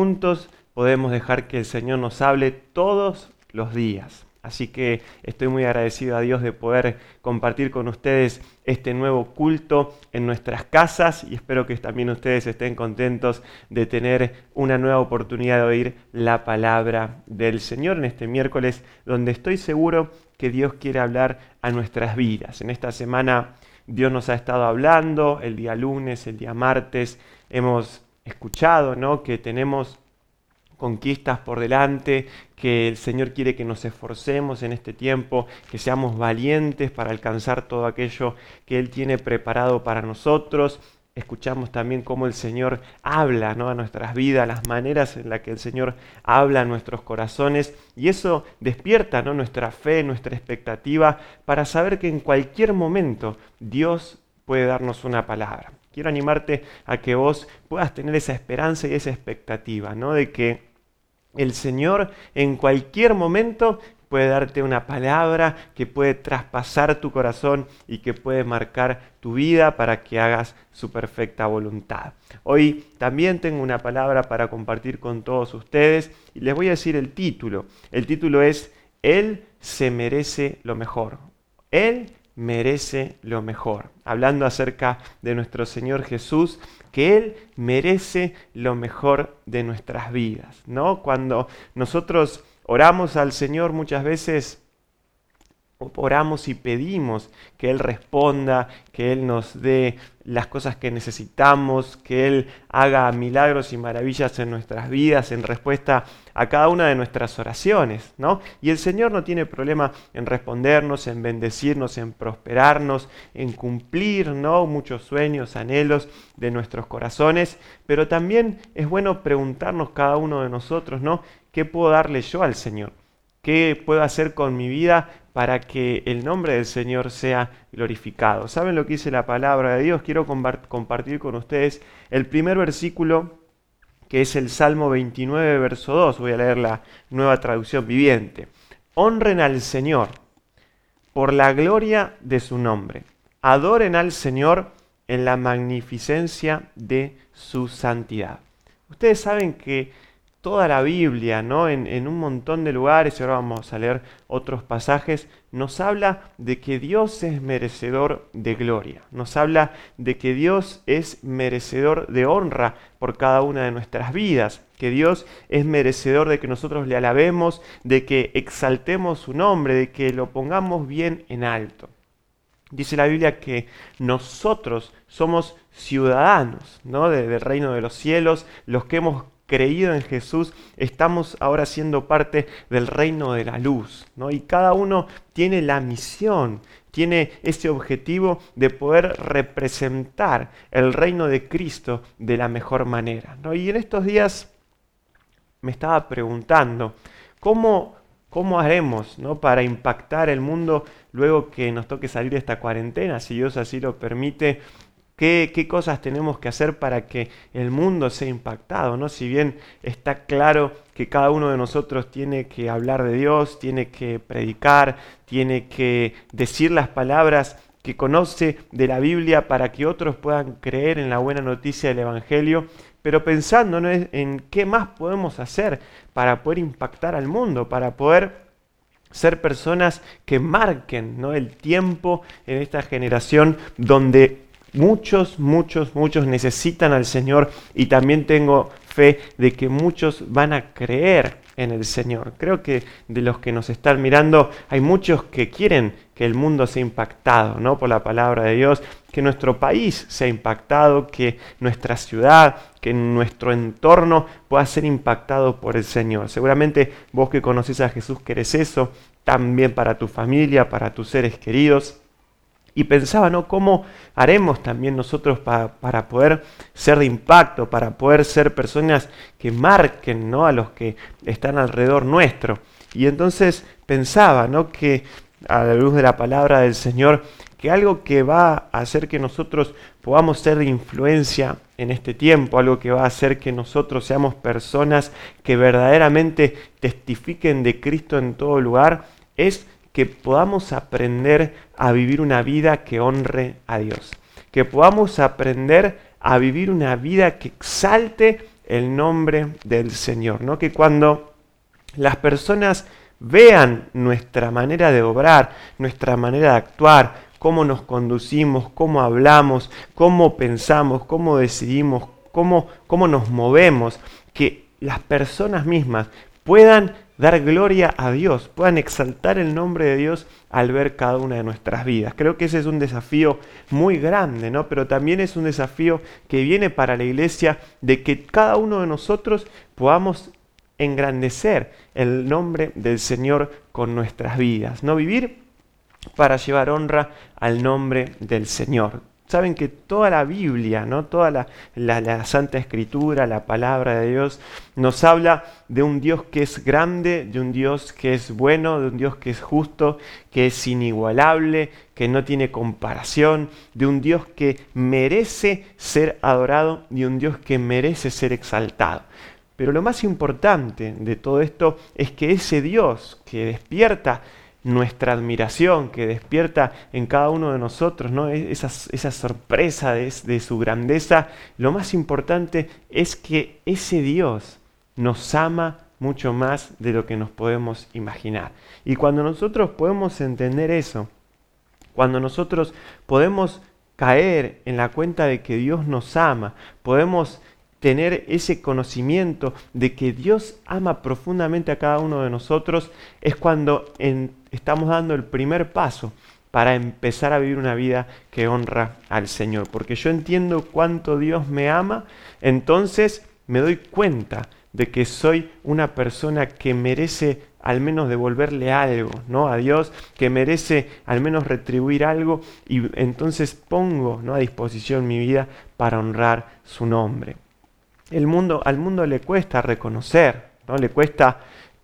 juntos podemos dejar que el Señor nos hable todos los días. Así que estoy muy agradecido a Dios de poder compartir con ustedes este nuevo culto en nuestras casas y espero que también ustedes estén contentos de tener una nueva oportunidad de oír la palabra del Señor en este miércoles donde estoy seguro que Dios quiere hablar a nuestras vidas. En esta semana Dios nos ha estado hablando, el día lunes, el día martes, hemos escuchado, ¿no? Que tenemos conquistas por delante, que el Señor quiere que nos esforcemos en este tiempo, que seamos valientes para alcanzar todo aquello que Él tiene preparado para nosotros. Escuchamos también cómo el Señor habla ¿no? a nuestras vidas, las maneras en las que el Señor habla a nuestros corazones y eso despierta ¿no? nuestra fe, nuestra expectativa para saber que en cualquier momento Dios puede darnos una palabra. Quiero animarte a que vos puedas tener esa esperanza y esa expectativa, ¿no? De que el Señor en cualquier momento puede darte una palabra que puede traspasar tu corazón y que puede marcar tu vida para que hagas su perfecta voluntad. Hoy también tengo una palabra para compartir con todos ustedes y les voy a decir el título. El título es Él se merece lo mejor. Él merece lo mejor. Hablando acerca de nuestro Señor Jesús, que Él merece lo mejor de nuestras vidas. ¿no? Cuando nosotros oramos al Señor muchas veces oramos y pedimos que Él responda, que Él nos dé las cosas que necesitamos, que Él haga milagros y maravillas en nuestras vidas en respuesta a cada una de nuestras oraciones, ¿no? Y el Señor no tiene problema en respondernos, en bendecirnos, en prosperarnos, en cumplir, ¿no? Muchos sueños, anhelos de nuestros corazones, pero también es bueno preguntarnos cada uno de nosotros, ¿no? ¿Qué puedo darle yo al Señor? ¿Qué puedo hacer con mi vida para que el nombre del Señor sea glorificado. ¿Saben lo que dice la palabra de Dios? Quiero compartir con ustedes el primer versículo que es el Salmo 29, verso 2. Voy a leer la nueva traducción viviente. Honren al Señor por la gloria de su nombre. Adoren al Señor en la magnificencia de su santidad. Ustedes saben que toda la Biblia, ¿no? En, un montón de lugares, y ahora vamos a leer otros pasajes, nos habla de que Dios es merecedor de gloria, nos habla de que Dios es merecedor de honra por cada una de nuestras vidas, que Dios es merecedor de que nosotros le alabemos, de que exaltemos su nombre, de que lo pongamos bien en alto. Dice la Biblia que nosotros somos ciudadanos ¿no? del reino de los cielos, los que hemos creído en Jesús, estamos ahora siendo parte del reino de la luz. ¿no? Y cada uno tiene la misión, tiene ese objetivo de poder representar el reino de Cristo de la mejor manera. ¿no? Y en estos días me estaba preguntando, ¿cómo, cómo haremos ¿no? para impactar el mundo luego que nos toque salir de esta cuarentena, si Dios así lo permite? ¿Qué, cosas tenemos que hacer para que el mundo sea impactado? ¿no? Si bien está claro que cada uno de nosotros tiene que hablar de Dios, tiene que predicar, tiene que decir las palabras que conoce de la Biblia para que otros puedan creer en la buena noticia del Evangelio, pero pensando en qué más podemos hacer para poder impactar al mundo, para poder ser personas que marquen ¿no? el tiempo en esta generación donde Muchos, muchos, muchos necesitan al Señor y también tengo fe de que muchos van a creer en el Señor. Creo que de los que nos están mirando hay muchos que quieren que el mundo sea impactado ¿no? por la palabra de Dios, que nuestro país sea impactado, que nuestra ciudad, que nuestro entorno pueda ser impactado por el Señor. Seguramente vos que conoces a Jesús querés eso, también para tu familia, para tus seres queridos. Y pensaba, ¿no? ¿Cómo haremos también nosotros para poder ser de impacto, para poder ser personas que marquen, ¿no? A los que están alrededor nuestro. Y entonces pensaba, ¿no? Que a la luz de la palabra del Señor, que algo que va a hacer que nosotros podamos ser de influencia en este tiempo, algo que va a hacer que nosotros seamos personas que verdaderamente testifiquen de Cristo en todo lugar, es que podamos aprender a vivir una vida que honre a Dios, que podamos aprender a vivir una vida que exalte el nombre del Señor, ¿no? Que cuando las personas vean nuestra manera de obrar, nuestra manera de actuar, cómo nos conducimos, cómo hablamos, cómo pensamos, cómo decidimos, cómo, cómo nos movemos, que las personas mismas puedan dar gloria a Dios, puedan exaltar el nombre de Dios al ver cada una de nuestras vidas. Creo que ese es un desafío muy grande, ¿no? Pero también es un desafío que viene para la iglesia de que cada uno de nosotros podamos engrandecer el nombre del Señor con nuestras vidas, no vivir para llevar honra al nombre del Señor. Saben que toda la Biblia, ¿no? toda la, la, Santa Escritura, la palabra de Dios, nos habla de un Dios que es grande, de un Dios que es bueno, de un Dios que es justo, que es inigualable, que no tiene comparación, de un Dios que merece ser adorado y un Dios que merece ser exaltado. Pero lo más importante de todo esto es que ese Dios que despierta nuestra admiración que despierta en cada uno de nosotros, ¿no? Esa, esa sorpresa de, de su grandeza, lo más importante es que ese Dios nos ama mucho más de lo que nos podemos imaginar. Y cuando nosotros podemos entender eso, cuando nosotros podemos caer en la cuenta de que Dios nos ama, podemos tener ese conocimiento de que Dios ama profundamente a cada uno de nosotros, es cuando estamos dando el primer paso para empezar a vivir una vida que honra al Señor. Porque yo entiendo cuánto Dios me ama, entonces me doy cuenta de que soy una persona que merece al menos devolverle algo, ¿no? A Dios, que merece al menos retribuir algo y entonces pongo, ¿no? a disposición mi vida para honrar su nombre el mundo, al mundo le cuesta reconocer, ¿no? le cuesta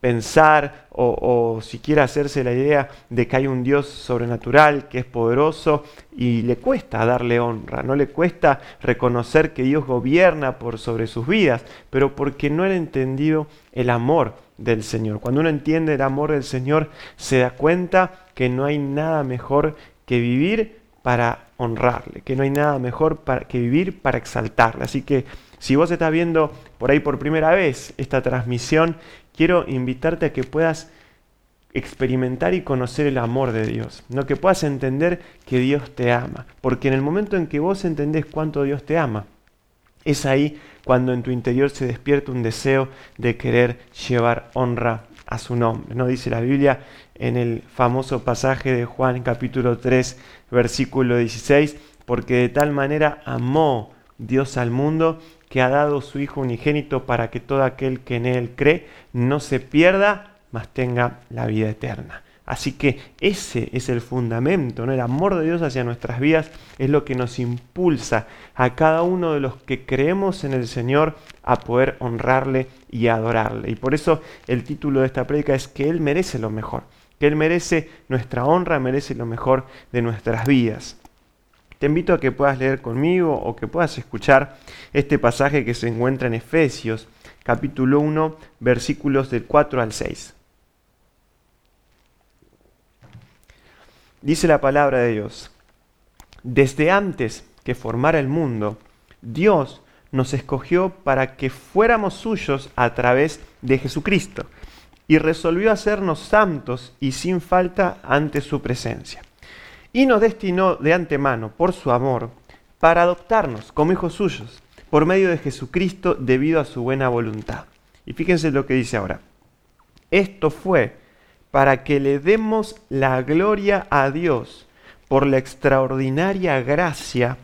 pensar o, siquiera hacerse la idea de que hay un Dios sobrenatural que es poderoso y le cuesta darle honra, no le cuesta reconocer que Dios gobierna por sobre sus vidas, pero porque no han entendido el amor del Señor. Cuando uno entiende el amor del Señor, se da cuenta que no hay nada mejor que vivir para honrarle, que no hay nada mejor para, que vivir para exaltarle. Así que si vos estás viendo por ahí por primera vez esta transmisión, quiero invitarte a que puedas experimentar y conocer el amor de Dios, no que puedas entender que Dios te ama, porque en el momento en que vos entendés cuánto Dios te ama, es ahí cuando en tu interior se despierta un deseo de querer llevar honra a su nombre. ¿no? Dice la Biblia en el famoso pasaje de Juan capítulo 3 versículo 16, porque de tal manera amó Dios al mundo que ha dado su Hijo unigénito para que todo aquel que en Él cree no se pierda, mas tenga la vida eterna. Así que ese es el fundamento, ¿no? el amor de Dios hacia nuestras vidas es lo que nos impulsa a cada uno de los que creemos en el Señor a poder honrarle y adorarle. Y por eso el título de esta prédica es que Él merece lo mejor, que Él merece nuestra honra, merece lo mejor de nuestras vidas. Te invito a que puedas leer conmigo o que puedas escuchar este pasaje que se encuentra en Efesios capítulo 1 versículos del 4 al 6. Dice la palabra de Dios, desde antes que formara el mundo, Dios nos escogió para que fuéramos suyos a través de Jesucristo y resolvió hacernos santos y sin falta ante su presencia y nos destinó de antemano, por su amor, para adoptarnos como hijos suyos, por medio de Jesucristo debido a su buena voluntad. Y fíjense lo que dice ahora. Esto fue para que le demos la gloria a Dios por la extraordinaria gracia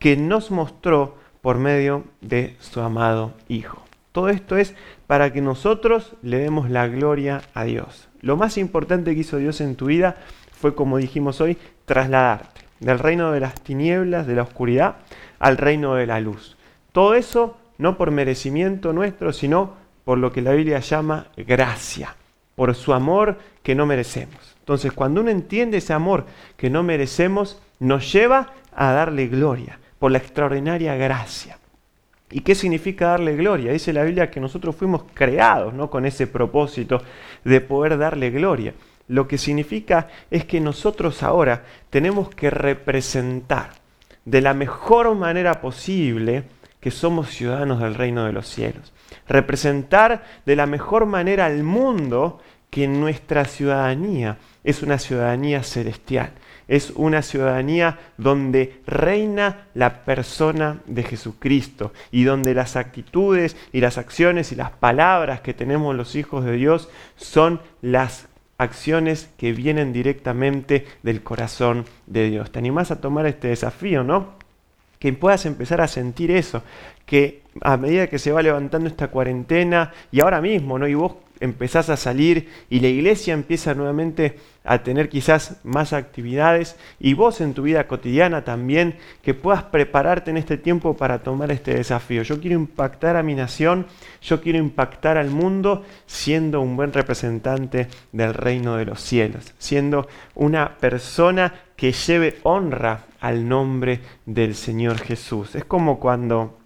que nos mostró por medio de su amado Hijo. Todo esto es para que nosotros le demos la gloria a Dios. Lo más importante que hizo Dios en tu vida fue, como dijimos hoy, trasladarte del reino de las tinieblas, de la oscuridad, al reino de la luz. Todo eso no por merecimiento nuestro, sino por lo que la Biblia llama gracia, por su amor que no merecemos. Entonces, cuando uno entiende ese amor que no merecemos, nos lleva a darle gloria, por la extraordinaria gracia. ¿Y qué significa darle gloria? Dice la Biblia que nosotros fuimos creados ¿no? con ese propósito de poder darle gloria lo que significa es que nosotros ahora tenemos que representar de la mejor manera posible que somos ciudadanos del reino de los cielos. Representar de la mejor manera al mundo que nuestra ciudadanía es una ciudadanía celestial. Es una ciudadanía donde reina la persona de Jesucristo y donde las actitudes y las acciones y las palabras que tenemos los hijos de Dios son las acciones que vienen directamente del corazón de Dios. ¿Te animás a tomar este desafío, no? Que puedas empezar a sentir eso, que a medida que se va levantando esta cuarentena y ahora mismo, ¿no? Y vos empezás a salir y la iglesia empieza nuevamente a tener quizás más actividades y vos en tu vida cotidiana también, que puedas prepararte en este tiempo para tomar este desafío. Yo quiero impactar a mi nación, yo quiero impactar al mundo siendo un buen representante del reino de los cielos, siendo una persona que lleve honra al nombre del Señor Jesús. Es como cuando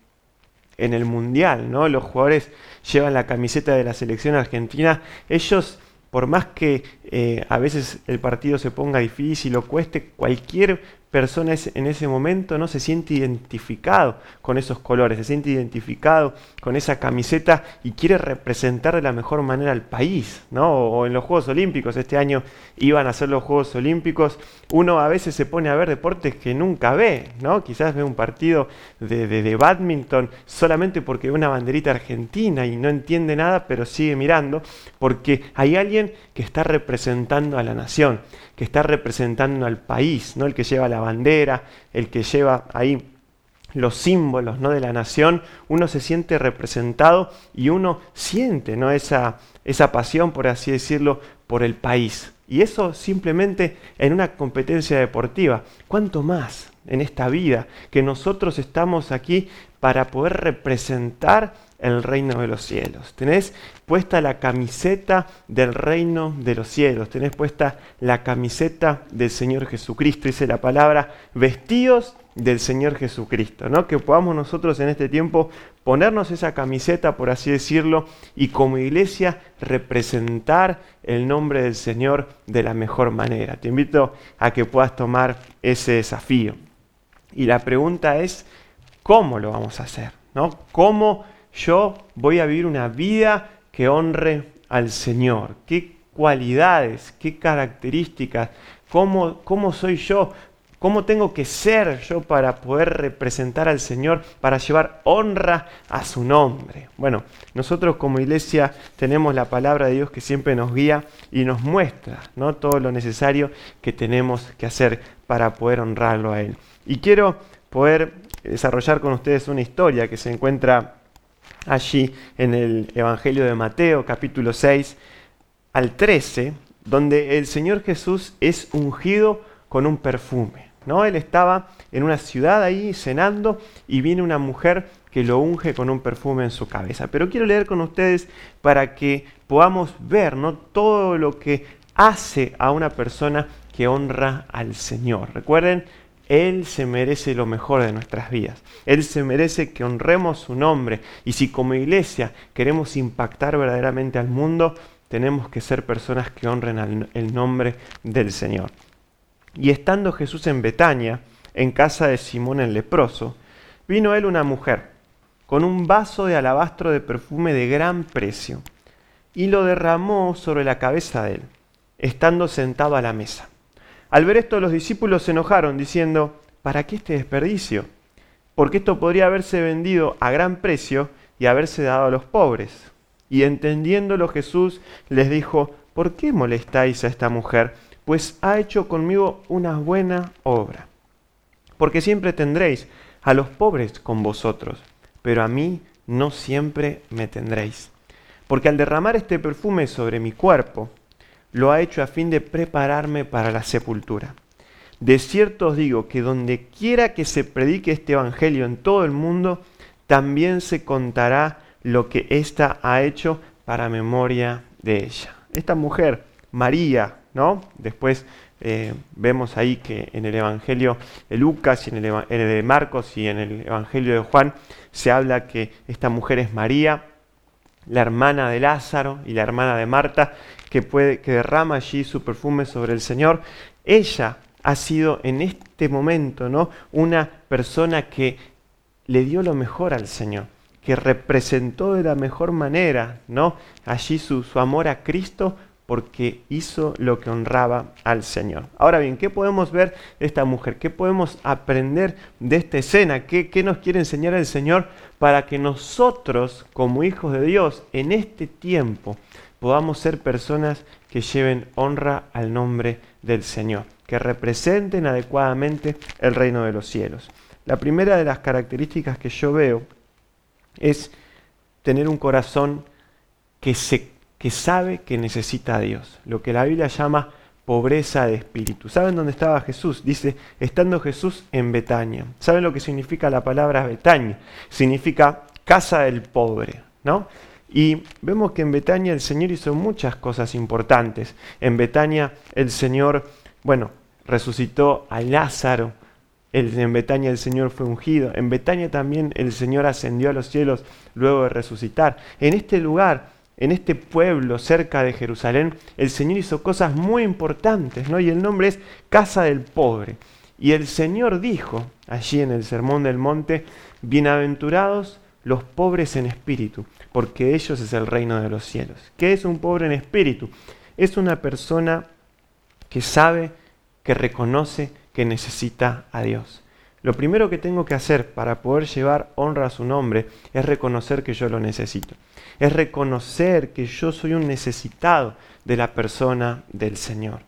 en el Mundial, ¿no? Los jugadores llevan la camiseta de la selección argentina, ellos, por más que eh, a veces el partido se ponga difícil o cueste, cualquier persona en ese momento no se siente identificado con esos colores, se siente identificado con esa camiseta y quiere representar de la mejor manera al país, ¿no? O en los Juegos Olímpicos, este año iban a ser los Juegos Olímpicos, uno a veces se pone a ver deportes que nunca ve, ¿no? Quizás ve un partido de, de, de badminton solamente porque ve una banderita argentina y no entiende nada, pero sigue mirando, porque hay alguien que está representando a la nación, que está representando al país, ¿no? el que lleva la bandera, el que lleva ahí los símbolos ¿no? de la nación, uno se siente representado y uno siente ¿no? esa, esa pasión, por así decirlo, por el país. Y eso simplemente en una competencia deportiva. ¿Cuánto más en esta vida que nosotros estamos aquí para poder representar el reino de los cielos. Tenés puesta la camiseta del reino de los cielos. Tenés puesta la camiseta del Señor Jesucristo. Dice la palabra, vestidos del Señor Jesucristo. ¿no? Que podamos nosotros en este tiempo ponernos esa camiseta, por así decirlo, y como iglesia representar el nombre del Señor de la mejor manera. Te invito a que puedas tomar ese desafío. Y la pregunta es, ¿cómo lo vamos a hacer? ¿no? ¿Cómo yo voy a vivir una vida que honre al Señor. ¿Qué cualidades, qué características, cómo, cómo soy yo, cómo tengo que ser yo para poder representar al Señor, para llevar honra a su nombre? Bueno, nosotros como iglesia tenemos la palabra de Dios que siempre nos guía y nos muestra ¿no? todo lo necesario que tenemos que hacer para poder honrarlo a Él. Y quiero poder desarrollar con ustedes una historia que se encuentra allí en el Evangelio de Mateo capítulo 6 al 13, donde el Señor Jesús es ungido con un perfume. ¿no? Él estaba en una ciudad ahí cenando y viene una mujer que lo unge con un perfume en su cabeza. Pero quiero leer con ustedes para que podamos ver ¿no? todo lo que hace a una persona que honra al Señor. Recuerden, él se merece lo mejor de nuestras vidas. Él se merece que honremos su nombre. Y si como iglesia queremos impactar verdaderamente al mundo, tenemos que ser personas que honren el nombre del Señor. Y estando Jesús en Betania, en casa de Simón el leproso, vino él una mujer con un vaso de alabastro de perfume de gran precio y lo derramó sobre la cabeza de él, estando sentado a la mesa. Al ver esto los discípulos se enojaron diciendo, ¿para qué este desperdicio? Porque esto podría haberse vendido a gran precio y haberse dado a los pobres. Y entendiéndolo Jesús les dijo, ¿por qué molestáis a esta mujer? Pues ha hecho conmigo una buena obra. Porque siempre tendréis a los pobres con vosotros, pero a mí no siempre me tendréis. Porque al derramar este perfume sobre mi cuerpo, lo ha hecho a fin de prepararme para la sepultura. De cierto os digo que donde quiera que se predique este Evangelio en todo el mundo, también se contará lo que ésta ha hecho para memoria de ella. Esta mujer, María, ¿no? Después eh, vemos ahí que en el Evangelio de Lucas y en en el de Marcos y en el Evangelio de Juan se habla que esta mujer es María, la hermana de Lázaro y la hermana de Marta, que, puede, que derrama allí su perfume sobre el Señor. Ella ha sido en este momento ¿no? una persona que le dio lo mejor al Señor, que representó de la mejor manera, ¿no? Allí su, su amor a Cristo porque hizo lo que honraba al Señor. Ahora bien, ¿qué podemos ver de esta mujer? ¿Qué podemos aprender de esta escena? ¿Qué, ¿Qué, nos quiere enseñar el Señor para que nosotros, como hijos de Dios, en este tiempo podamos ser personas que lleven honra al nombre del Señor, que representen adecuadamente el reino de los cielos? La primera de las características que yo veo es tener un corazón que se que sabe que necesita a Dios, lo que la Biblia llama pobreza de espíritu. ¿Saben dónde estaba Jesús? Dice, estando Jesús en Betania. ¿Saben lo que significa la palabra Betania? Significa casa del pobre, ¿no? Y vemos que en Betania el Señor hizo muchas cosas importantes. En Betania el Señor, bueno, resucitó a Lázaro. En Betania el Señor fue ungido. En Betania también el Señor ascendió a los cielos luego de resucitar. En este lugar en este pueblo cerca de Jerusalén, el Señor hizo cosas muy importantes, ¿no? Y el nombre es Casa del Pobre. Y el Señor dijo allí en el Sermón del Monte, bienaventurados los pobres en espíritu, porque ellos es el reino de los cielos. ¿Qué es un pobre en espíritu? Es una persona que sabe, que reconoce que necesita a Dios. Lo primero que tengo que hacer para poder llevar honra a su nombre es reconocer que yo lo necesito. Es reconocer que yo soy un necesitado de la persona del Señor.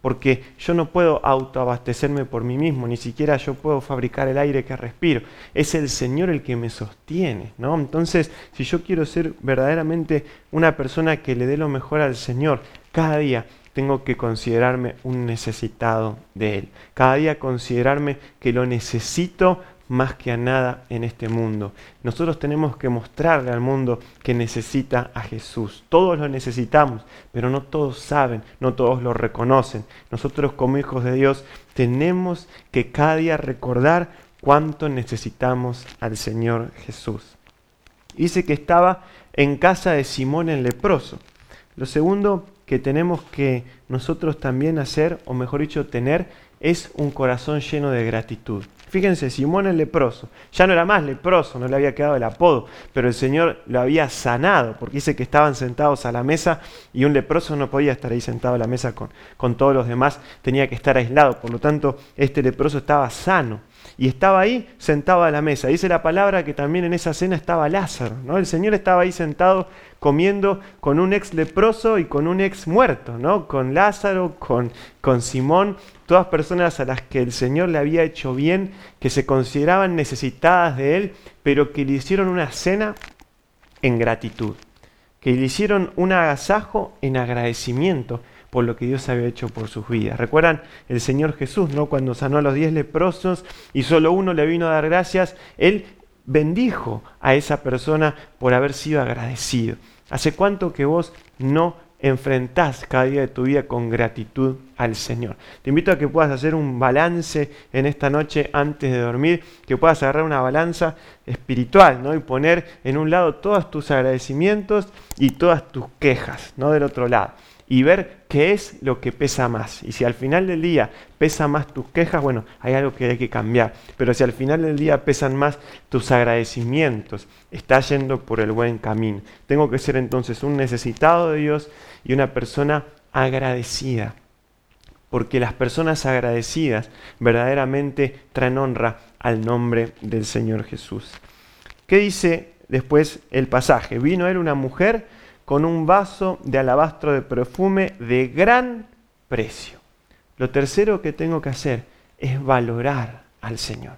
Porque yo no puedo autoabastecerme por mí mismo, ni siquiera yo puedo fabricar el aire que respiro. Es el Señor el que me sostiene, ¿no? Entonces, si yo quiero ser verdaderamente una persona que le dé lo mejor al Señor, cada día tengo que considerarme un necesitado de Él. Cada día considerarme que lo necesito más que a nada en este mundo. Nosotros tenemos que mostrarle al mundo que necesita a Jesús. Todos lo necesitamos, pero no todos saben, no todos lo reconocen. Nosotros como hijos de Dios tenemos que cada día recordar cuánto necesitamos al Señor Jesús. Dice que estaba en casa de Simón el leproso. Lo segundo que tenemos que nosotros también hacer, o mejor dicho, tener, es un corazón lleno de gratitud. Fíjense, Simón el leproso, ya no era más leproso, no le había quedado el apodo, pero el Señor lo había sanado, porque dice que estaban sentados a la mesa y un leproso no podía estar ahí sentado a la mesa con, con todos los demás, tenía que estar aislado, por lo tanto este leproso estaba sano y estaba ahí sentado a la mesa. Dice la palabra que también en esa cena estaba Lázaro, ¿no? El Señor estaba ahí sentado comiendo con un ex leproso y con un ex muerto, ¿no? Con Lázaro, con, con Simón, todas personas a las que el Señor le había hecho bien, que se consideraban necesitadas de Él, pero que le hicieron una cena en gratitud, que le hicieron un agasajo en agradecimiento por lo que Dios había hecho por sus vidas. ¿Recuerdan el Señor Jesús, no? Cuando sanó a los diez leprosos y solo uno le vino a dar gracias, Él bendijo a esa persona por haber sido agradecido. ¿Hace cuánto que vos no enfrentás cada día de tu vida con gratitud al Señor. Te invito a que puedas hacer un balance en esta noche antes de dormir, que puedas agarrar una balanza espiritual ¿no? y poner en un lado todos tus agradecimientos y todas tus quejas, ¿no? del otro lado y ver qué es lo que pesa más. Y si al final del día pesa más tus quejas, bueno, hay algo que hay que cambiar. Pero si al final del día pesan más tus agradecimientos, estás yendo por el buen camino. Tengo que ser entonces un necesitado de Dios y una persona agradecida. Porque las personas agradecidas verdaderamente traen honra al nombre del Señor Jesús. ¿Qué dice después el pasaje? Vino él una mujer con un vaso de alabastro de perfume de gran precio. Lo tercero que tengo que hacer es valorar al Señor.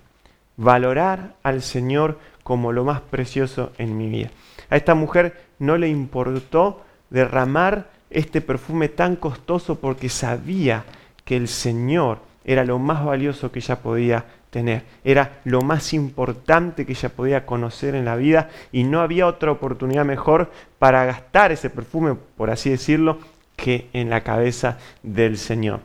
Valorar al Señor como lo más precioso en mi vida. A esta mujer no le importó derramar este perfume tan costoso porque sabía que el Señor era lo más valioso que ella podía tener. Era lo más importante que ella podía conocer en la vida y no había otra oportunidad mejor para gastar ese perfume, por así decirlo, que en la cabeza del Señor.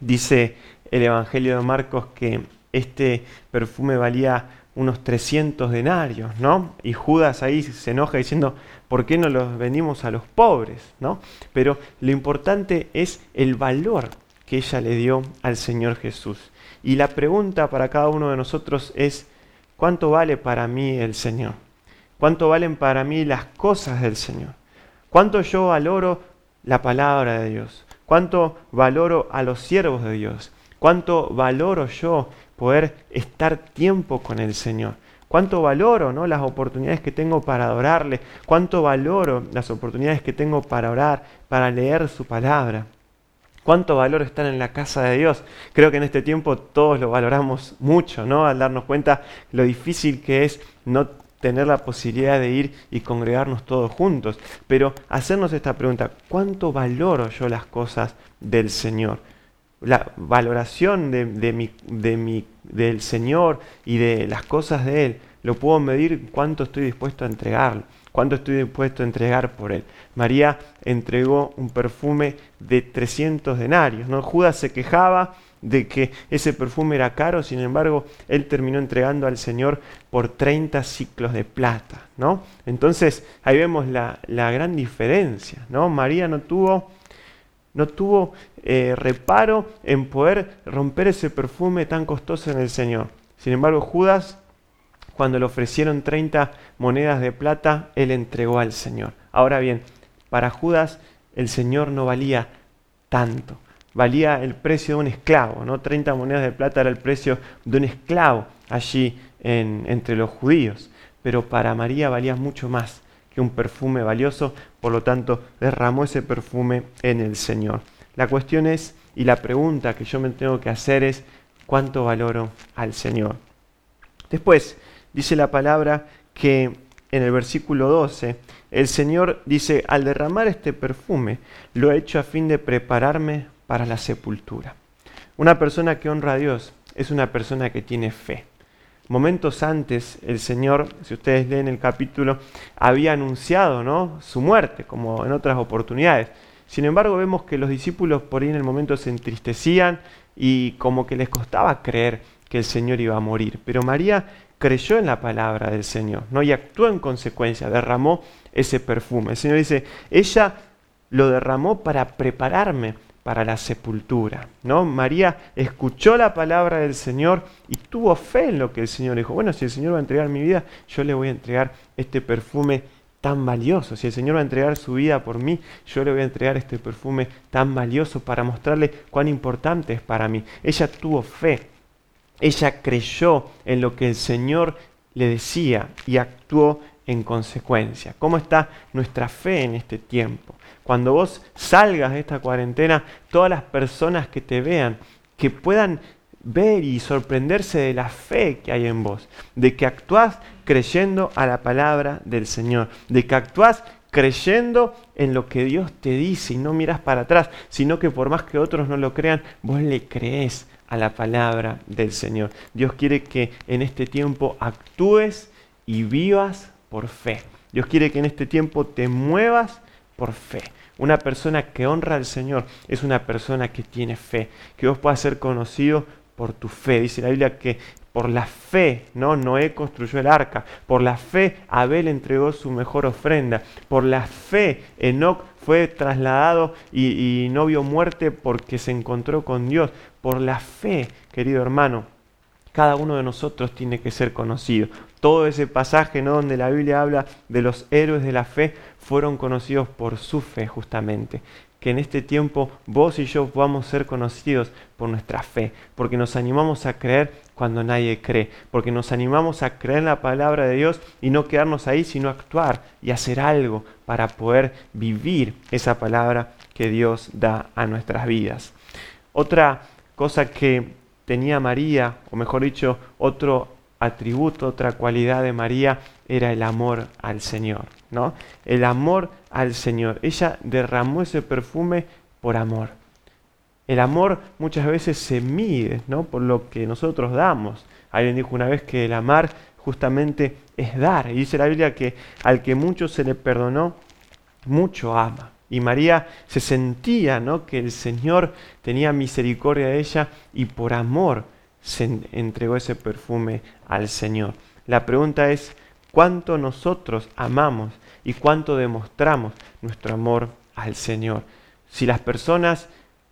Dice el Evangelio de Marcos que este perfume valía unos 300 denarios, ¿no? Y Judas ahí se enoja diciendo, ¿por qué no los vendimos a los pobres, ¿no? Pero lo importante es el valor que ella le dio al Señor Jesús. Y la pregunta para cada uno de nosotros es, ¿Cuánto vale para mí el Señor? ¿Cuánto valen para mí las cosas del Señor? ¿Cuánto yo valoro la palabra de Dios? ¿Cuánto valoro a los siervos de Dios? ¿Cuánto valoro yo poder estar tiempo con el Señor? ¿Cuánto valoro ¿no? las oportunidades que tengo para adorarle? ¿Cuánto valoro las oportunidades que tengo para orar, para leer su palabra? ¿Cuánto valor estar en la casa de Dios? Creo que en este tiempo todos lo valoramos mucho, ¿no? Al darnos cuenta lo difícil que es no tener la posibilidad de ir y congregarnos todos juntos. Pero hacernos esta pregunta, ¿cuánto valoro yo las cosas del Señor? La valoración de, mi, de mi, del Señor y de las cosas de Él, lo puedo medir cuánto estoy dispuesto a entregarlo cuánto estoy dispuesto a entregar por él. María entregó un perfume de 300 denarios. ¿no? Judas se quejaba de que ese perfume era caro, sin embargo, él terminó entregando al Señor por 30 ciclos de plata. ¿no? Entonces, ahí vemos la, gran diferencia. ¿no? María no tuvo, no tuvo eh, reparo en poder romper ese perfume tan costoso en el Señor. Sin embargo, Judas cuando le ofrecieron 30 monedas de plata, él entregó al Señor. Ahora bien, para Judas el Señor no valía tanto. Valía el precio de un esclavo, ¿no? 30 monedas de plata era el precio de un esclavo allí entre los judíos. Pero para María valía mucho más que un perfume valioso, por lo tanto derramó ese perfume en el Señor. La cuestión es, y la pregunta que yo me tengo que hacer es, ¿cuánto valoro al Señor? Después, dice la palabra que en el versículo 12, el Señor dice, al derramar este perfume, lo he hecho a fin de prepararme para la sepultura. Una persona que honra a Dios es una persona que tiene fe. Momentos antes, el Señor, si ustedes leen el capítulo, había anunciado ¿no? su muerte, como en otras oportunidades. Sin embargo, vemos que los discípulos por ahí en el momento se entristecían y como que les costaba creer que el Señor iba a morir. Pero María creyó en la palabra del Señor, ¿no? Y actuó en consecuencia, derramó ese perfume. El Señor dice, ella lo derramó para prepararme para la sepultura, ¿no? María escuchó la palabra del Señor y tuvo fe en lo que el Señor dijo. Bueno, si el Señor va a entregar mi vida, yo le voy a entregar este perfume tan valioso. Si el Señor va a entregar su vida por mí, yo le voy a entregar este perfume tan valioso para mostrarle cuán importante es para mí. Ella tuvo fe ella creyó en lo que el Señor le decía y actuó en consecuencia. ¿Cómo está nuestra fe en este tiempo? Cuando vos salgas de esta cuarentena, todas las personas que te vean, que puedan ver y sorprenderse de la fe que hay en vos, de que actuás creyendo a la palabra del Señor, de que actuás creyendo en lo que Dios te dice y no miras para atrás, sino que por más que otros no lo crean, vos le crees a la palabra del Señor. Dios quiere que en este tiempo actúes y vivas por fe. Dios quiere que en este tiempo te muevas por fe. Una persona que honra al Señor es una persona que tiene fe, que vos puedas ser conocido por tu fe. Dice la Biblia que por la fe, ¿no? Noé construyó el arca. Por la fe, Abel entregó su mejor ofrenda. Por la fe, Enoch fue trasladado y, no vio muerte porque se encontró con Dios. Por la fe, querido hermano, cada uno de nosotros tiene que ser conocido. Todo ese pasaje ¿no? donde la Biblia habla de los héroes de la fe fueron conocidos por su fe justamente que en este tiempo vos y yo podamos ser conocidos por nuestra fe, porque nos animamos a creer cuando nadie cree, porque nos animamos a creer la palabra de Dios y no quedarnos ahí, sino actuar y hacer algo para poder vivir esa palabra que Dios da a nuestras vidas. Otra cosa que tenía María, o mejor dicho, otro atributo, otra cualidad de María era el amor al Señor, ¿no? El amor al Señor. Ella derramó ese perfume por amor. El amor muchas veces se mide, ¿no? Por lo que nosotros damos. Alguien dijo una vez que el amar justamente es dar. Y dice la Biblia que al que mucho se le perdonó, mucho ama. Y María se sentía, ¿no? Que el Señor tenía misericordia de ella y por amor se entregó ese perfume al Señor. La pregunta es, ¿cuánto nosotros amamos y cuánto demostramos nuestro amor al Señor? Si las personas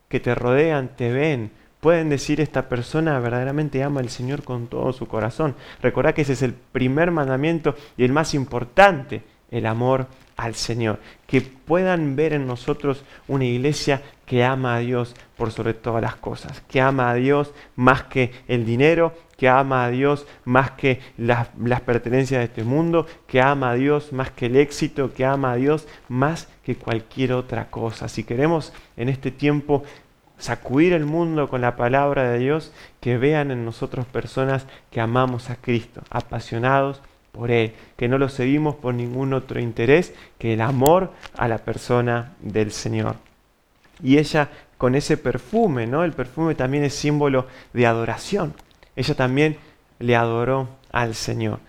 que te rodean te ven pueden decir esta persona verdaderamente ama al Señor con todo su corazón. Recordad que ese es el primer mandamiento y el más importante, el amor al Señor. Que puedan ver en nosotros una iglesia que ama a Dios por sobre todas las cosas, que ama a Dios más que el dinero, que ama a Dios más que las, las, pertenencias de este mundo, que ama a Dios más que el éxito, que ama a Dios más que cualquier otra cosa. Si queremos en este tiempo sacudir el mundo con la palabra de Dios, que vean en nosotros personas que amamos a Cristo, apasionados por Él, que no lo seguimos por ningún otro interés que el amor a la persona del Señor. Y ella con ese perfume, ¿no? El perfume también es símbolo de adoración. Ella también le adoró al Señor.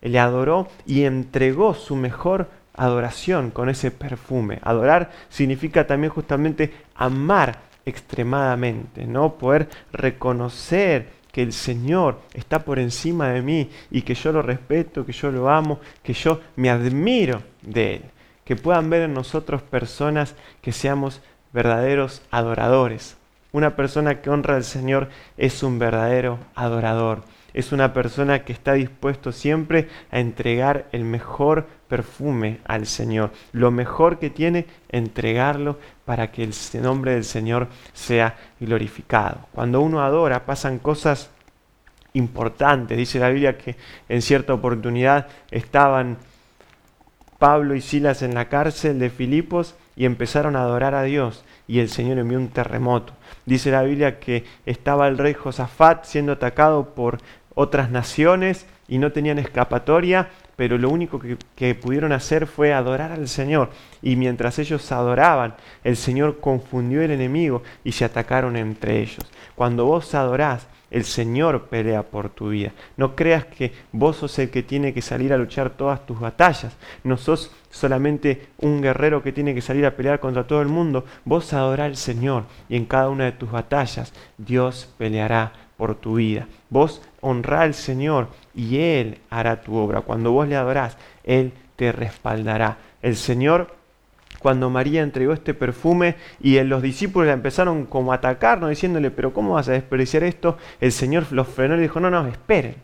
Le adoró y entregó su mejor adoración con ese perfume. Adorar significa también justamente amar extremadamente, ¿no? Poder reconocer que el Señor está por encima de mí y que yo lo respeto, que yo lo amo, que yo me admiro de Él. Que puedan ver en nosotros personas que seamos verdaderos adoradores. Una persona que honra al Señor es un verdadero adorador. Es una persona que está dispuesto siempre a entregar el mejor perfume al Señor. Lo mejor que tiene, entregarlo para que el nombre del Señor sea glorificado. Cuando uno adora pasan cosas importantes. Dice la Biblia que en cierta oportunidad estaban Pablo y Silas en la cárcel de Filipos y empezaron a adorar a Dios y el Señor envió un terremoto. Dice la Biblia que estaba el rey Josafat siendo atacado por otras naciones y no tenían escapatoria, pero lo único que, pudieron hacer fue adorar al Señor. Y mientras ellos adoraban, el Señor confundió el enemigo y se atacaron entre ellos. Cuando vos adorás, el Señor pelea por tu vida. No creas que vos sos el que tiene que salir a luchar todas tus batallas. No sos solamente un guerrero que tiene que salir a pelear contra todo el mundo. Vos adorá al Señor y en cada una de tus batallas Dios peleará por tu vida. Vos honrá al Señor y Él hará tu obra. Cuando vos le adorás, Él te respaldará. El Señor cuando María entregó este perfume y los discípulos la empezaron como a atacar, ¿no? diciéndole, pero ¿cómo vas a desperdiciar esto? El Señor los frenó y dijo, no, no, esperen.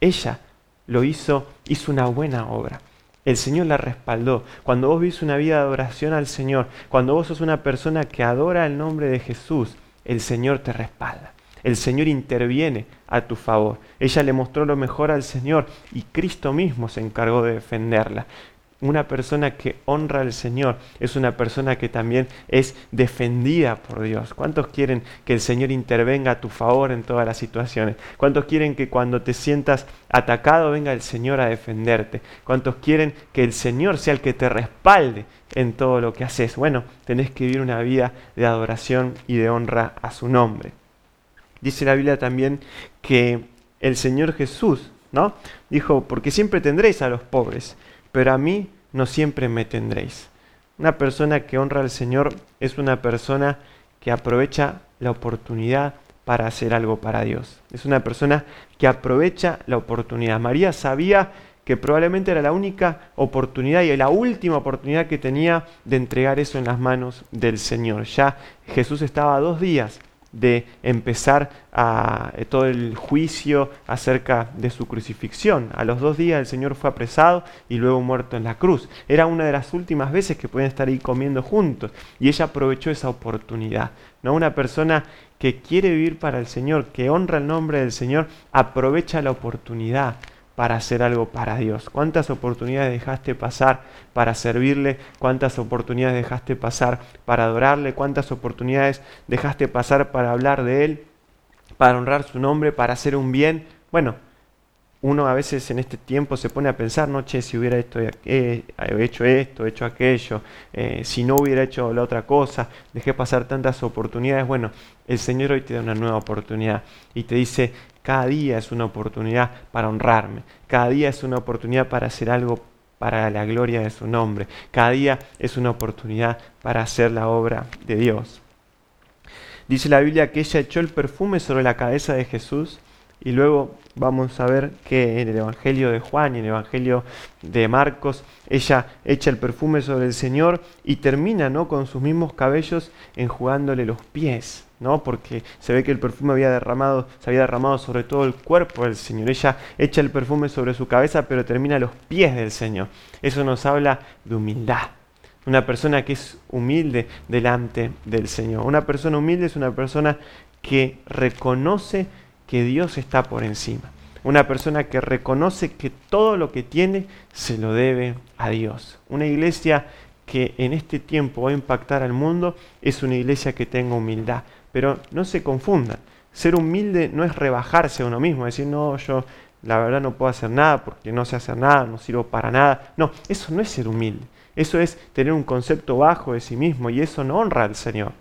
Ella lo hizo, hizo una buena obra. El Señor la respaldó. Cuando vos vivís una vida de adoración al Señor, cuando vos sos una persona que adora el nombre de Jesús, el Señor te respalda. El Señor interviene a tu favor. Ella le mostró lo mejor al Señor y Cristo mismo se encargó de defenderla. Una persona que honra al Señor es una persona que también es defendida por Dios. ¿Cuántos quieren que el Señor intervenga a tu favor en todas las situaciones? ¿Cuántos quieren que cuando te sientas atacado venga el Señor a defenderte? ¿Cuántos quieren que el Señor sea el que te respalde en todo lo que haces? Bueno, tenés que vivir una vida de adoración y de honra a su nombre. Dice la Biblia también que el Señor Jesús, ¿no? Dijo, porque siempre tendréis a los pobres pero a mí no siempre me tendréis. Una persona que honra al Señor es una persona que aprovecha la oportunidad para hacer algo para Dios. Es una persona que aprovecha la oportunidad. María sabía que probablemente era la única oportunidad y la última oportunidad que tenía de entregar eso en las manos del Señor. Ya Jesús estaba dos días de empezar a, eh, todo el juicio acerca de su crucifixión. A los dos días el Señor fue apresado y luego muerto en la cruz. Era una de las últimas veces que pueden estar ahí comiendo juntos y ella aprovechó esa oportunidad. ¿no? Una persona que quiere vivir para el Señor, que honra el nombre del Señor, aprovecha la oportunidad para hacer algo para Dios? ¿Cuántas oportunidades dejaste pasar para servirle? ¿Cuántas oportunidades dejaste pasar para adorarle? ¿Cuántas oportunidades dejaste pasar para hablar de Él? Para honrar su nombre, para hacer un bien. Bueno, uno a veces en este tiempo se pone a pensar, no, che, si hubiera hecho, eh, hecho esto, hecho aquello, eh, si no hubiera hecho la otra cosa, dejé pasar tantas oportunidades. Bueno, el Señor hoy te da una nueva oportunidad y te dice, cada día es una oportunidad para honrarme. Cada día es una oportunidad para hacer algo para la gloria de su nombre. Cada día es una oportunidad para hacer la obra de Dios. Dice la Biblia que ella echó el perfume sobre la cabeza de Jesús y luego vamos a ver que en el Evangelio de Juan y en el Evangelio de Marcos, ella echa el perfume sobre el Señor y termina ¿no? con sus mismos cabellos enjugándole los pies. ¿No? porque se ve que el perfume había derramado, se había derramado sobre todo el cuerpo del Señor. Ella echa el perfume sobre su cabeza, pero termina a los pies del Señor. Eso nos habla de humildad. Una persona que es humilde delante del Señor. Una persona humilde es una persona que reconoce que Dios está por encima. Una persona que reconoce que todo lo que tiene se lo debe a Dios. Una iglesia que en este tiempo va a impactar al mundo es una iglesia que tenga humildad. Pero no se confundan. Ser humilde no es rebajarse a uno mismo, decir, no, yo la verdad no puedo hacer nada porque no sé hacer nada, no sirvo para nada. No, eso no es ser humilde. Eso es tener un concepto bajo de sí mismo y eso no honra al Señor.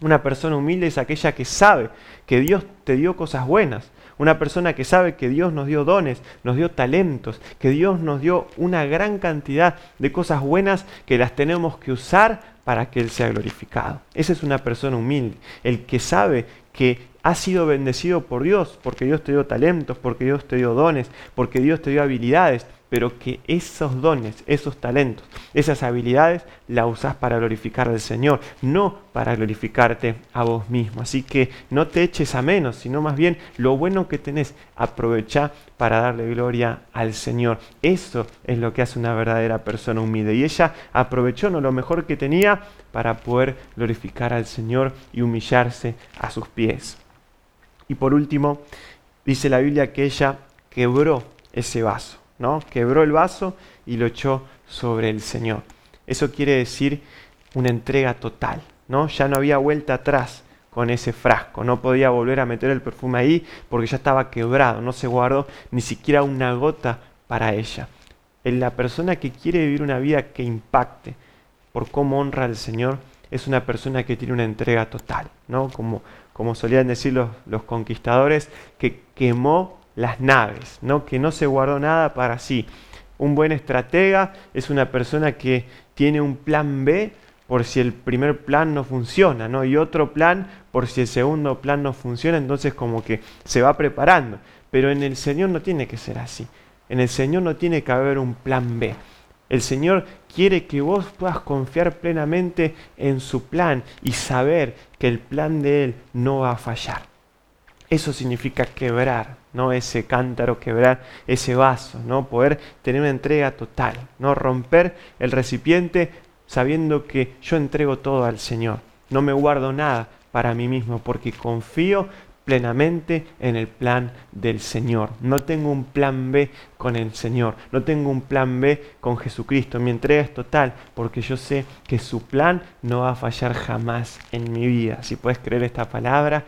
Una persona humilde es aquella que sabe que Dios te dio cosas buenas. Una persona que sabe que Dios nos dio dones, nos dio talentos, que Dios nos dio una gran cantidad de cosas buenas que las tenemos que usar para que Él sea glorificado. Esa es una persona humilde, el que sabe que ha sido bendecido por Dios, porque Dios te dio talentos, porque Dios te dio dones, porque Dios te dio habilidades, pero que esos dones, esos talentos, esas habilidades las usás para glorificar al Señor, no para glorificarte a vos mismo. Así que no te eches a menos, sino más bien lo bueno que tenés, aprovecha para darle gloria al Señor. Eso es lo que hace una verdadera persona humilde. Y ella aprovechó ¿no? lo mejor que tenía para poder glorificar al Señor y humillarse a sus pies. Y por último, dice la Biblia que ella quebró ese vaso. ¿No? Quebró el vaso y lo echó sobre el Señor. Eso quiere decir una entrega total, ¿no? Ya no había vuelta atrás con ese frasco, no podía volver a meter el perfume ahí porque ya estaba quebrado, no se guardó ni siquiera una gota para ella. En la persona que quiere vivir una vida que impacte por cómo honra al Señor es una persona que tiene una entrega total, ¿no? Como, como solían decir los, los conquistadores, que quemó las naves, ¿no? que no se guardó nada para sí. Un buen estratega es una persona que tiene un plan B por si el primer plan no funciona, ¿no? Y otro plan por si el segundo plan no funciona, entonces como que se va preparando. Pero en el Señor no tiene que ser así. En el Señor no tiene que haber un plan B. El Señor quiere que vos puedas confiar plenamente en su plan y saber que el plan de Él no va a fallar. Eso significa quebrar, ¿no? Ese cántaro, quebrar ese vaso, ¿no? Poder tener una entrega total, ¿no? Romper el recipiente sabiendo que yo entrego todo al Señor. No me guardo nada para mí mismo porque confío plenamente en el plan del Señor. No tengo un plan B con el Señor. No tengo un plan B con Jesucristo. Mi entrega es total porque yo sé que su plan no va a fallar jamás en mi vida. Si puedes creer esta palabra,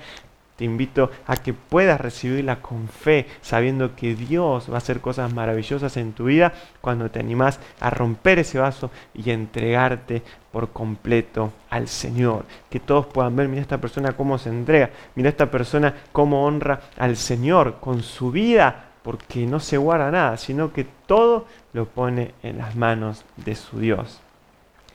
te invito a que puedas recibirla con fe, sabiendo que Dios va a hacer cosas maravillosas en tu vida cuando te animas a romper ese vaso y entregarte por completo al Señor. Que todos puedan ver, mira esta persona cómo se entrega, mira esta persona cómo honra al Señor con su vida, porque no se guarda nada, sino que todo lo pone en las manos de su Dios.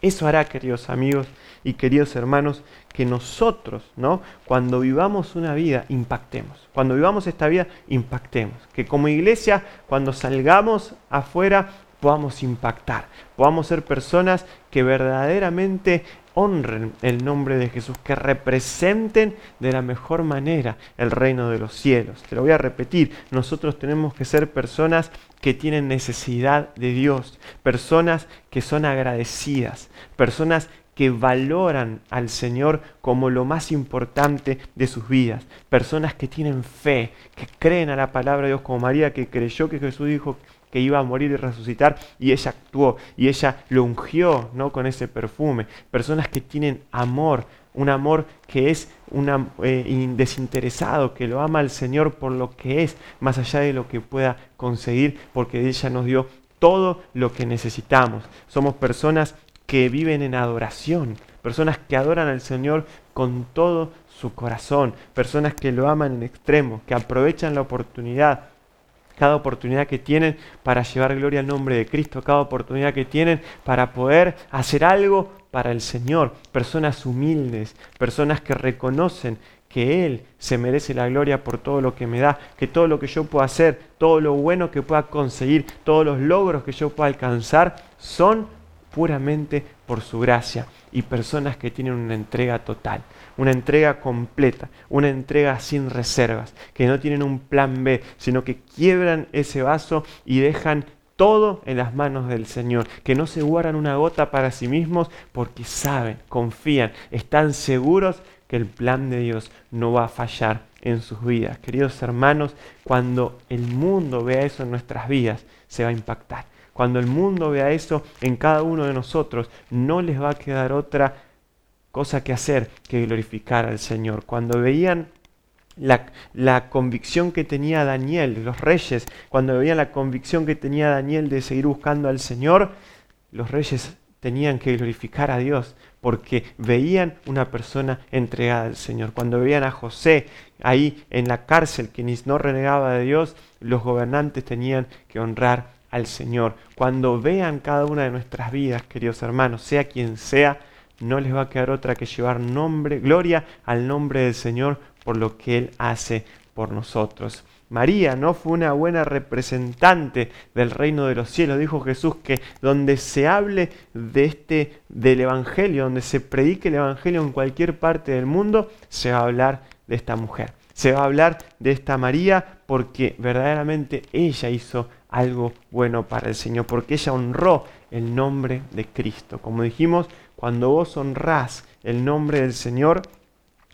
Eso hará, queridos amigos y queridos hermanos, que nosotros, ¿no? Cuando vivamos una vida, impactemos. Cuando vivamos esta vida, impactemos. Que como iglesia, cuando salgamos afuera, podamos impactar. Podamos ser personas que verdaderamente honren el nombre de Jesús, que representen de la mejor manera el reino de los cielos. Te lo voy a repetir, nosotros tenemos que ser personas que tienen necesidad de Dios, personas que son agradecidas, personas que valoran al Señor como lo más importante de sus vidas, personas que tienen fe, que creen a la palabra de Dios como María, que creyó que Jesús dijo que iba a morir y resucitar y ella actuó y ella lo ungió ¿no? con ese perfume, personas que tienen amor, un amor que es una, eh, desinteresado, que lo ama al Señor por lo que es, más allá de lo que pueda conseguir, porque ella nos dio todo lo que necesitamos. Somos personas que viven en adoración, personas que adoran al Señor con todo su corazón, personas que lo aman en extremo, que aprovechan la oportunidad, cada oportunidad que tienen para llevar gloria al nombre de Cristo, cada oportunidad que tienen para poder hacer algo para el Señor, personas humildes, personas que reconocen que Él se merece la gloria por todo lo que me da, que todo lo que yo pueda hacer, todo lo bueno que pueda conseguir, todos los logros que yo pueda alcanzar, son puramente por su gracia y personas que tienen una entrega total, una entrega completa, una entrega sin reservas, que no tienen un plan B, sino que quiebran ese vaso y dejan todo en las manos del Señor, que no se guardan una gota para sí mismos porque saben, confían, están seguros que el plan de Dios no va a fallar en sus vidas. Queridos hermanos, cuando el mundo vea eso en nuestras vidas, se va a impactar. Cuando el mundo vea eso en cada uno de nosotros, no les va a quedar otra cosa que hacer que glorificar al Señor. Cuando veían la, convicción que tenía Daniel, los reyes, cuando veían la convicción que tenía Daniel de seguir buscando al Señor, los reyes tenían que glorificar a Dios porque veían una persona entregada al Señor. Cuando veían a José ahí en la cárcel que ni no renegaba de Dios, los gobernantes tenían que honrar al Señor. Cuando vean cada una de nuestras vidas, queridos hermanos, sea quien sea, no les va a quedar otra que llevar nombre, gloria al nombre del Señor por lo que Él hace por nosotros. María no fue una buena representante del reino de los cielos. Dijo Jesús que donde se hable de este del evangelio, donde se predique el evangelio en cualquier parte del mundo, se va a hablar de esta mujer. Se va a hablar de esta María porque verdaderamente ella hizo algo bueno para el Señor, porque ella honró el nombre de Cristo. Como dijimos, cuando vos honrás el nombre del Señor,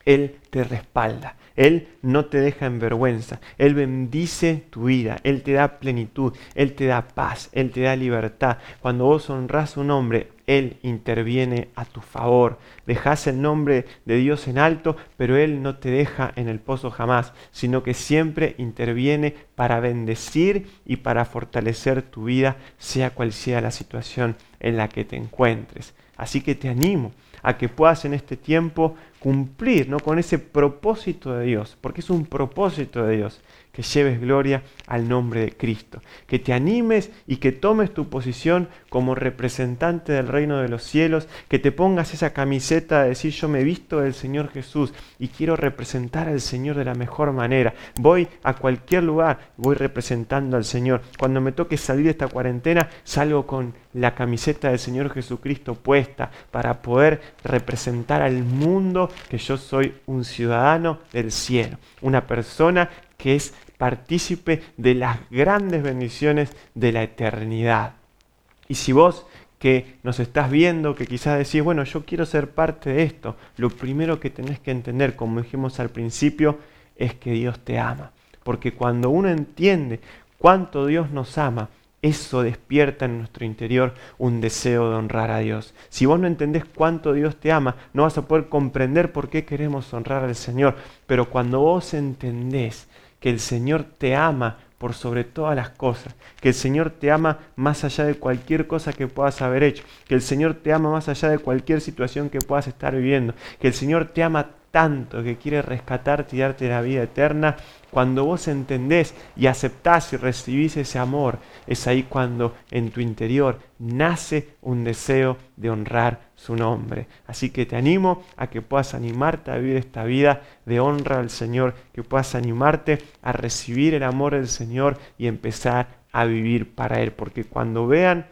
Él te respalda. Él no te deja en vergüenza. Él bendice tu vida. Él te da plenitud. Él te da paz. Él te da libertad. Cuando vos honrás su nombre, Él interviene a tu favor. Dejas el nombre de Dios en alto, pero Él no te deja en el pozo jamás, sino que siempre interviene para bendecir y para fortalecer tu vida, sea cual sea la situación en la que te encuentres. Así que te animo a que puedas en este tiempo cumplir ¿no? con ese propósito de Dios, porque es un propósito de Dios, que lleves gloria al nombre de Cristo, que te animes y que tomes tu posición como representante del reino de los cielos, que te pongas esa camiseta de decir yo me visto del Señor Jesús y quiero representar al Señor de la mejor manera. Voy a cualquier lugar, voy representando al Señor. Cuando me toque salir de esta cuarentena, salgo con la camiseta del Señor Jesucristo puesta para poder representar al mundo que yo soy un ciudadano del cielo, una persona que es partícipe de las grandes bendiciones de la eternidad. Y si vos que nos estás viendo, que quizás decís, bueno, yo quiero ser parte de esto, lo primero que tenés que entender, como dijimos al principio, es que Dios te ama. Porque cuando uno entiende cuánto Dios nos ama, eso despierta en nuestro interior un deseo de honrar a Dios. Si vos no entendés cuánto Dios te ama, no vas a poder comprender por qué queremos honrar al Señor. Pero cuando vos entendés que el Señor te ama por sobre todas las cosas, que el Señor te ama más allá de cualquier cosa que puedas haber hecho, que el Señor te ama más allá de cualquier situación que puedas estar viviendo, que el Señor te ama tanto que quiere rescatarte y darte la vida eterna, cuando vos entendés y aceptás y recibís ese amor, es ahí cuando en tu interior nace un deseo de honrar su nombre. Así que te animo a que puedas animarte a vivir esta vida de honra al Señor, que puedas animarte a recibir el amor del Señor y empezar a vivir para Él. Porque cuando vean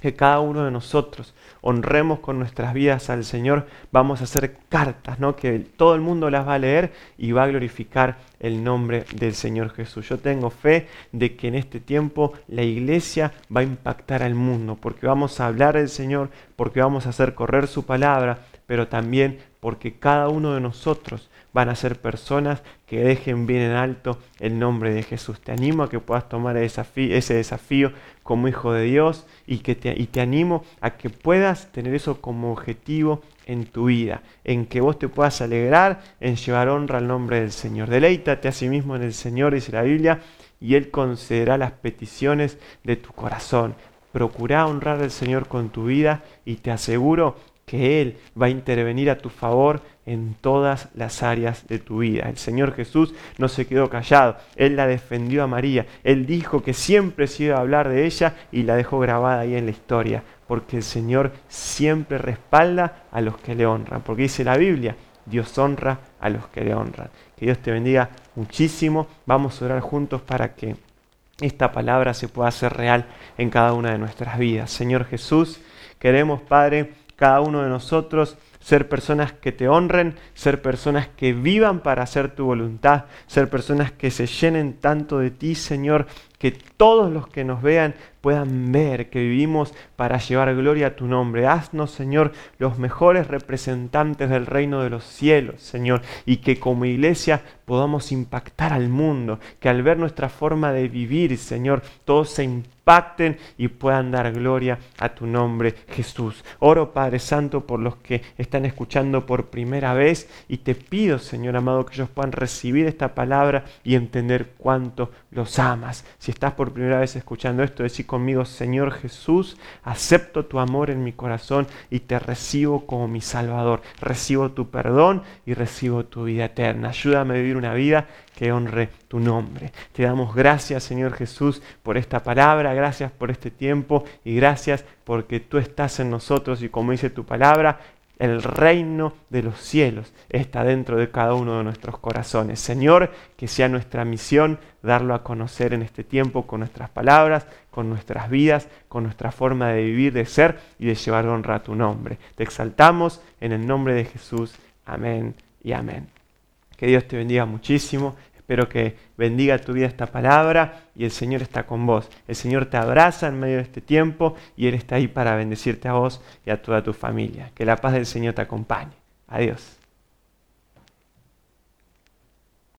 que cada uno de nosotros honremos con nuestras vidas al Señor, vamos a hacer cartas, ¿no? Que todo el mundo las va a leer y va a glorificar el nombre del Señor Jesús. Yo tengo fe de que en este tiempo la iglesia va a impactar al mundo, porque vamos a hablar del Señor, porque vamos a hacer correr su palabra, pero también porque cada uno de nosotros van a ser personas que dejen bien en alto el nombre de Jesús. Te animo a que puedas tomar ese desafío como hijo de Dios y, que te, y te animo a que puedas tener eso como objetivo en tu vida, en que vos te puedas alegrar en llevar honra al nombre del Señor. Deleítate a sí mismo en el Señor, dice la Biblia, y Él concederá las peticiones de tu corazón. Procura honrar al Señor con tu vida y te aseguro que Él va a intervenir a tu favor en todas las áreas de tu vida. El Señor Jesús no se quedó callado, Él la defendió a María, Él dijo que siempre se iba a hablar de ella y la dejó grabada ahí en la historia, porque el Señor siempre respalda a los que le honran, porque dice la Biblia, Dios honra a los que le honran. Que Dios te bendiga muchísimo. Vamos a orar juntos para que esta palabra se pueda hacer real en cada una de nuestras vidas. Señor Jesús, queremos, Padre, cada uno de nosotros ser personas que te honren, ser personas que vivan para hacer tu voluntad, ser personas que se llenen tanto de ti, Señor, que todos los que nos vean puedan ver que vivimos para llevar gloria a tu nombre. Haznos, Señor, los mejores representantes del reino de los cielos, Señor, y que como iglesia podamos impactar al mundo, que al ver nuestra forma de vivir, Señor, todos se impacten y puedan dar gloria a tu nombre, Jesús. Oro, Padre Santo, por los que están escuchando por primera vez y te pido, Señor amado, que ellos puedan recibir esta palabra y entender cuánto los amas. Si estás por primera vez escuchando esto, decir conmigo, Señor Jesús, acepto tu amor en mi corazón y te recibo como mi Salvador. Recibo tu perdón y recibo tu vida eterna. Ayúdame a vivir una vida que honre tu nombre. Te damos gracias, Señor Jesús, por esta palabra, gracias por este tiempo y gracias porque tú estás en nosotros y como dice tu palabra, el reino de los cielos está dentro de cada uno de nuestros corazones. Señor, que sea nuestra misión darlo a conocer en este tiempo con nuestras palabras, con nuestras vidas, con nuestra forma de vivir, de ser y de llevar honra a tu nombre. Te exaltamos en el nombre de Jesús. Amén y amén. Que Dios te bendiga muchísimo. Espero que bendiga tu vida esta palabra y el Señor está con vos. El Señor te abraza en medio de este tiempo y Él está ahí para bendecirte a vos y a toda tu familia. Que la paz del Señor te acompañe. Adiós.